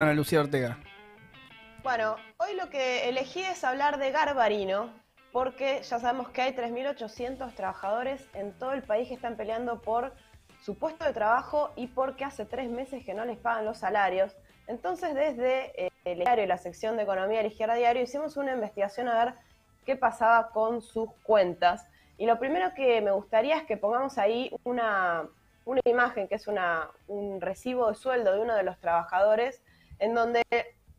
Ana Lucía Ortega. Bueno, hoy lo que elegí es hablar de Garbarino, porque ya sabemos que hay 3.800 trabajadores en todo el país que están peleando por su puesto de trabajo y porque hace tres meses que no les pagan los salarios. Entonces, desde eh, el diario y la sección de Economía de Izquierda Diario hicimos una investigación a ver qué pasaba con sus cuentas. Y lo primero que me gustaría es que pongamos ahí una, una imagen que es una, un recibo de sueldo de uno de los trabajadores en donde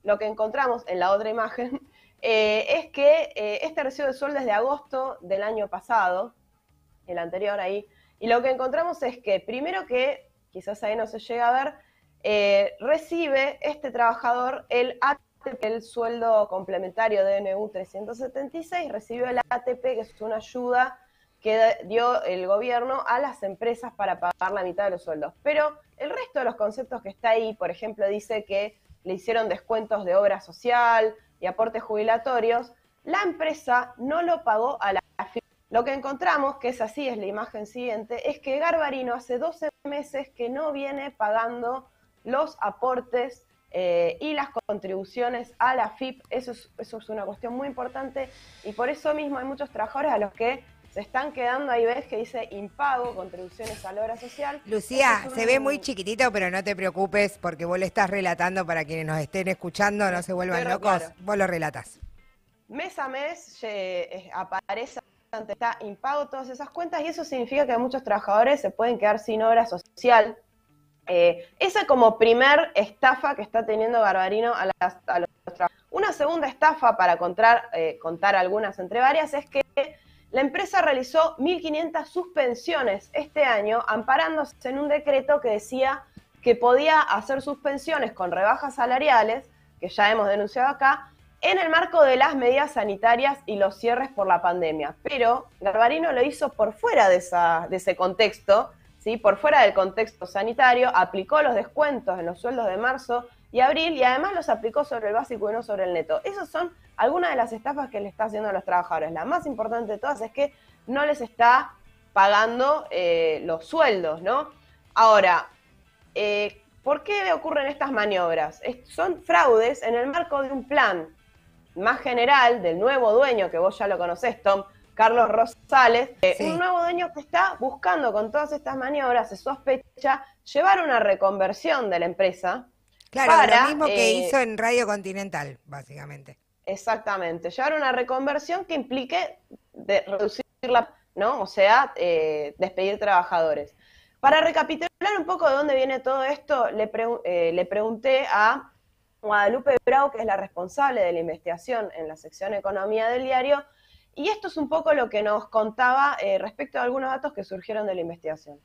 lo que encontramos en la otra imagen eh, es que eh, este recibo de sueldo es de agosto del año pasado, el anterior ahí, y lo que encontramos es que primero que, quizás ahí no se llega a ver, eh, recibe este trabajador el ATP, el sueldo complementario de NU 376, recibió el ATP, que es una ayuda que dio el gobierno a las empresas para pagar la mitad de los sueldos. Pero el resto de los conceptos que está ahí, por ejemplo, dice que le hicieron descuentos de obra social y aportes jubilatorios, la empresa no lo pagó a la Lo que encontramos, que es así, es la imagen siguiente, es que Garbarino hace 12 meses que no viene pagando los aportes eh, y las contribuciones a la FIP. Es, eso es una cuestión muy importante y por eso mismo hay muchos trabajadores a los que se están quedando ahí, ves que dice impago, contribuciones a la obra social. Lucía, se ve muy chiquitito, pero no te preocupes porque vos lo estás relatando para quienes nos estén escuchando, no se vuelvan locos, vos lo relatas. Mes a mes eh, aparece está impago todas esas cuentas y eso significa que muchos trabajadores se pueden quedar sin obra social. Eh, esa como primer estafa que está teniendo Garbarino a, las, a los trabajadores. Una segunda estafa, para contar, eh, contar algunas entre varias, es que la empresa realizó 1.500 suspensiones este año, amparándose en un decreto que decía que podía hacer suspensiones con rebajas salariales, que ya hemos denunciado acá, en el marco de las medidas sanitarias y los cierres por la pandemia. Pero Garbarino lo hizo por fuera de, de ese contexto, ¿sí? por fuera del contexto sanitario, aplicó los descuentos en los sueldos de marzo y abril y además los aplicó sobre el básico y no sobre el neto. Esos son algunas de las estafas que le está haciendo a los trabajadores. La más importante de todas es que no les está pagando eh, los sueldos, ¿no? Ahora, eh, ¿por qué ocurren estas maniobras? son fraudes en el marco de un plan más general del nuevo dueño, que vos ya lo conocés, Tom, Carlos Rosales, eh, un nuevo dueño que está buscando con todas estas maniobras, se sospecha, llevar una reconversión de la empresa. Claro, lo mismo que hizo en Radio Continental, básicamente. Exactamente, llevar una reconversión que implique de reducirla, ¿no? O sea, eh, despedir trabajadores. Para recapitular un poco de dónde viene todo esto, le, eh, le pregunté a Guadalupe Brau, que es la responsable de la investigación en la sección Economía del diario, y esto es un poco lo que nos contaba eh, respecto a algunos datos que surgieron de la investigación.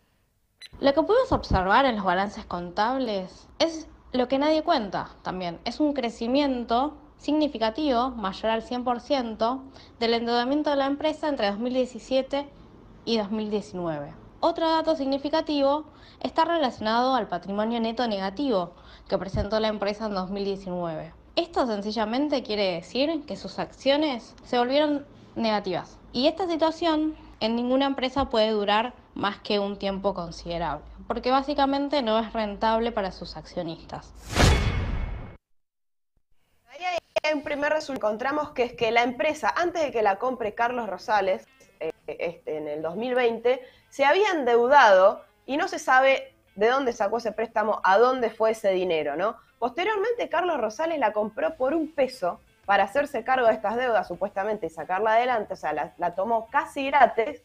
Lo que podemos observar en los balances contables es lo que nadie cuenta también, es un crecimiento significativo, mayor al 100%, del endeudamiento de la empresa entre 2017 y 2019. Otro dato significativo está relacionado al patrimonio neto negativo que presentó la empresa en 2019. Esto sencillamente quiere decir que sus acciones se volvieron negativas. Y esta situación en ninguna empresa puede durar más que un tiempo considerable, porque básicamente no es rentable para sus accionistas un primer resultado encontramos que es que la empresa, antes de que la compre Carlos Rosales, eh, este, en el 2020, se había endeudado y no se sabe de dónde sacó ese préstamo, a dónde fue ese dinero, ¿no? Posteriormente, Carlos Rosales la compró por un peso para hacerse cargo de estas deudas, supuestamente, y sacarla adelante, o sea, la, tomó casi gratis,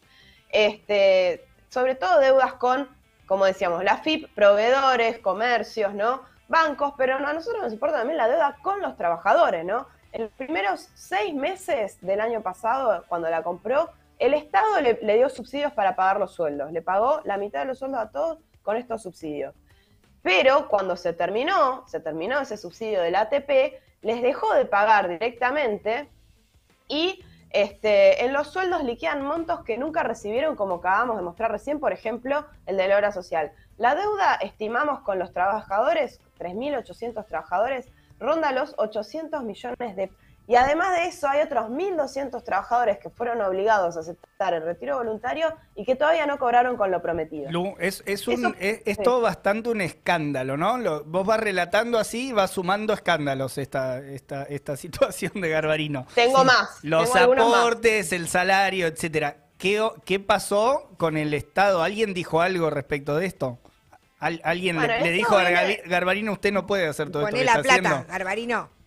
este, sobre todo deudas con, como decíamos, la FIP, proveedores, comercios, ¿no? bancos, pero a nosotros nos importa también la deuda con los trabajadores, ¿no? En los primeros seis meses del año pasado, cuando la compró, el Estado le, dio subsidios para pagar los sueldos. Le pagó la mitad de los sueldos a todos con estos subsidios. Pero cuando se terminó, se terminó ese subsidio del ATP, les dejó de pagar directamente y este, en los sueldos liquidan montos que nunca recibieron, como acabamos de mostrar recién, por ejemplo, el de la obra social. La deuda, estimamos con los trabajadores, 3.800 trabajadores, ronda los 800 millones de... Y además de eso, hay otros 1.200 trabajadores que fueron obligados a aceptar el retiro voluntario y que todavía no cobraron con lo prometido. Lu, es, es, un, es, todo bastante un escándalo, ¿no? Lo, vos vas relatando así y vas sumando escándalos esta, esta, esta situación de Garbarino. Tengo más. Los aportes, el salario, etcétera. ¿Qué, ¿Qué pasó con el Estado? ¿Alguien dijo algo respecto de esto? ¿Alguien le, dijo a Garbarino, usted no puede hacer todo esto que la plata, Garbarino.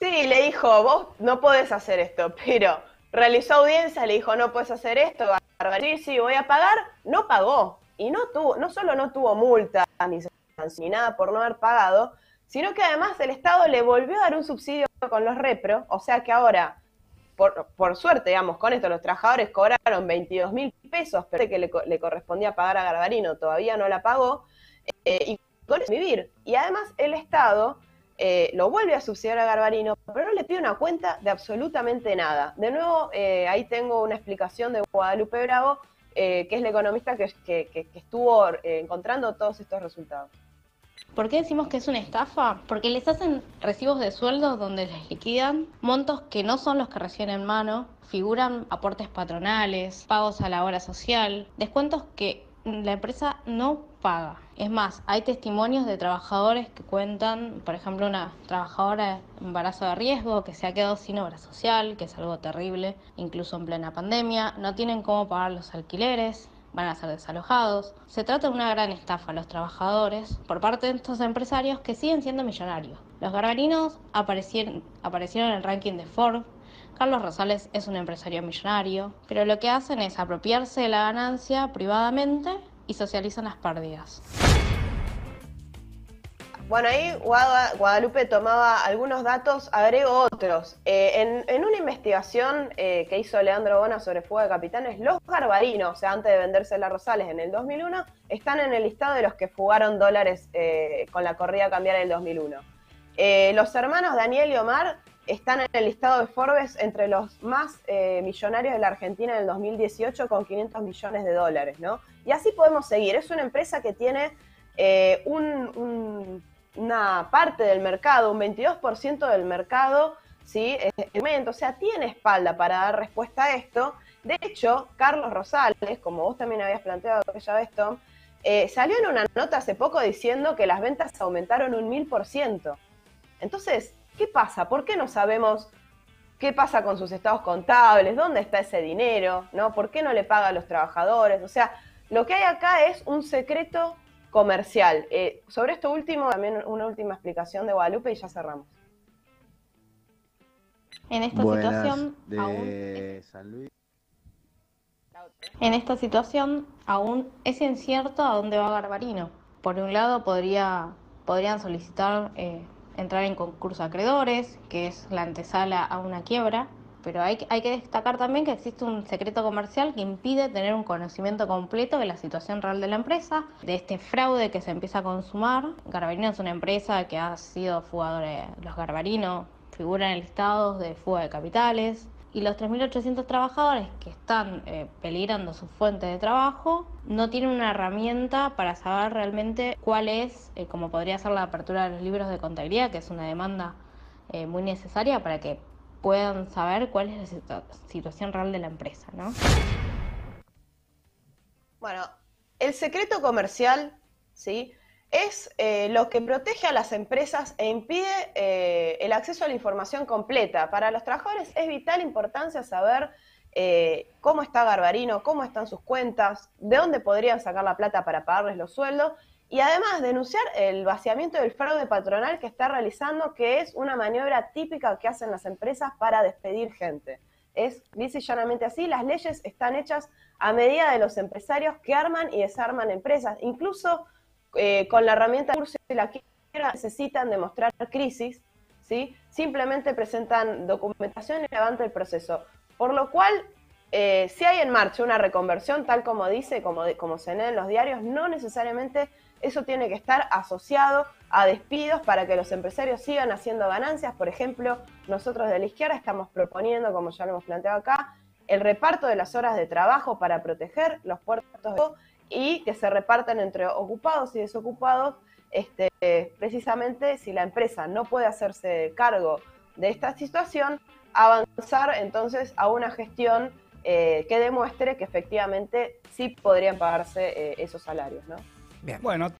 Sí, le dijo, vos no podés hacer esto, pero realizó audiencia, le dijo, no puedes hacer esto, sí, sí, voy a pagar, no pagó. Y no tuvo, no solo no tuvo multa ni, ni nada por no haber pagado, sino que además el Estado le volvió a dar un subsidio con los repro, o sea que ahora, por, por suerte, digamos, con esto los trabajadores cobraron 22 mil pesos, pero que le, correspondía pagar a Garbarino todavía no la pagó, eh, y con vivir. Y además el Estado eh, lo vuelve a subsidiar a Garbarino, pero no le pide una cuenta de absolutamente nada. De nuevo, eh, ahí tengo una explicación de Guadalupe Bravo, eh, que es la economista que, que estuvo encontrando todos estos resultados. ¿Por qué decimos que es una estafa? Porque les hacen recibos de sueldos donde les liquidan montos que no son los que reciben en mano, figuran aportes patronales, pagos a la hora social, descuentos que la empresa no paga. Es más, hay testimonios de trabajadores que cuentan, por ejemplo, una trabajadora de embarazo de riesgo que se ha quedado sin obra social, que es algo terrible, incluso en plena pandemia, no tienen cómo pagar los alquileres, van a ser desalojados. Se trata de una gran estafa a los trabajadores por parte de estos empresarios que siguen siendo millonarios. Los garbarinos aparecieron, aparecieron en el ranking de Forbes. Carlos Rosales es un empresario millonario, pero lo que hacen es apropiarse de la ganancia privadamente y socializan las pérdidas. Bueno, ahí Guadalupe tomaba algunos datos, agrego otros. Eh, en, una investigación eh, que hizo Leandro Bona sobre Fuga de Capitanes, los garbarinos, o sea, antes de venderse las Rosales en el 2001, están en el listado de los que fugaron dólares eh, con la corrida cambiaria del 2001. los hermanos Daniel y Omar están en el listado de Forbes entre los más millonarios de la Argentina en el 2018 con 500 millones de dólares, ¿no? Y así podemos seguir. Es una empresa que tiene un una parte del mercado, un 22% del mercado, ¿sí? O sea, tiene espalda para dar respuesta a esto. De hecho, Carlos Rosales, como vos también habías planteado aquella vez, Tom, eh, salió en una nota hace poco diciendo que las ventas aumentaron un mil por ciento. Entonces, ¿qué pasa? ¿Por qué no sabemos qué pasa con sus estados contables? ¿Dónde está ese dinero? ¿No? ¿Por qué no le paga a los trabajadores? O sea, lo que hay acá es un secreto comercial. Eh, sobre esto último, también una última explicación de Guadalupe y ya cerramos. En esta situación, aún En esta situación aún es incierto a dónde va Garbarino. Por un lado podría, podrían solicitar eh, entrar en concurso acreedores, que es la antesala a una quiebra, pero hay, hay que destacar también que existe un secreto comercial que impide tener un conocimiento completo de la situación real de la empresa, de este fraude que se empieza a consumar. Garbarino es una empresa que ha sido fugadora, los Garbarinos figuran en listados de fuga de capitales, y los 3.800 trabajadores que están eh, peligrando su fuente de trabajo no tienen una herramienta para saber realmente cuál es, eh, como podría ser la apertura de los libros de contabilidad, que es una demanda eh, muy necesaria para que puedan saber cuál es la situación real de la empresa, ¿no? Bueno, el secreto comercial, ¿sí? Es eh, lo que protege a las empresas e impide eh, el acceso a la información completa. Para los trabajadores es vital importancia saber eh, cómo está Garbarino, cómo están sus cuentas, de dónde podrían sacar la plata para pagarles los sueldos y además denunciar el vaciamiento del fraude patronal que está realizando, que es una maniobra típica que hacen las empresas para despedir gente. Es dice llanamente así, las leyes están hechas a medida de los empresarios que arman y desarman empresas. Incluso eh, con la herramienta de la quiebra necesitan demostrar crisis, ¿sí? simplemente presentan documentación y levantan el proceso. Por lo cual, eh, si hay en marcha una reconversión, tal como dice, como, como se lee en los diarios, no necesariamente eso tiene que estar asociado a despidos para que los empresarios sigan haciendo ganancias. Por ejemplo, nosotros de la izquierda estamos proponiendo, como ya lo hemos planteado acá, el reparto de las horas de trabajo para proteger los puertos de y que se repartan entre ocupados y desocupados, este, precisamente si la empresa no puede hacerse cargo de esta situación, avanzar entonces a una gestión eh, que demuestre que efectivamente sí podrían pagarse eh, esos salarios, ¿no? Bien. Bueno,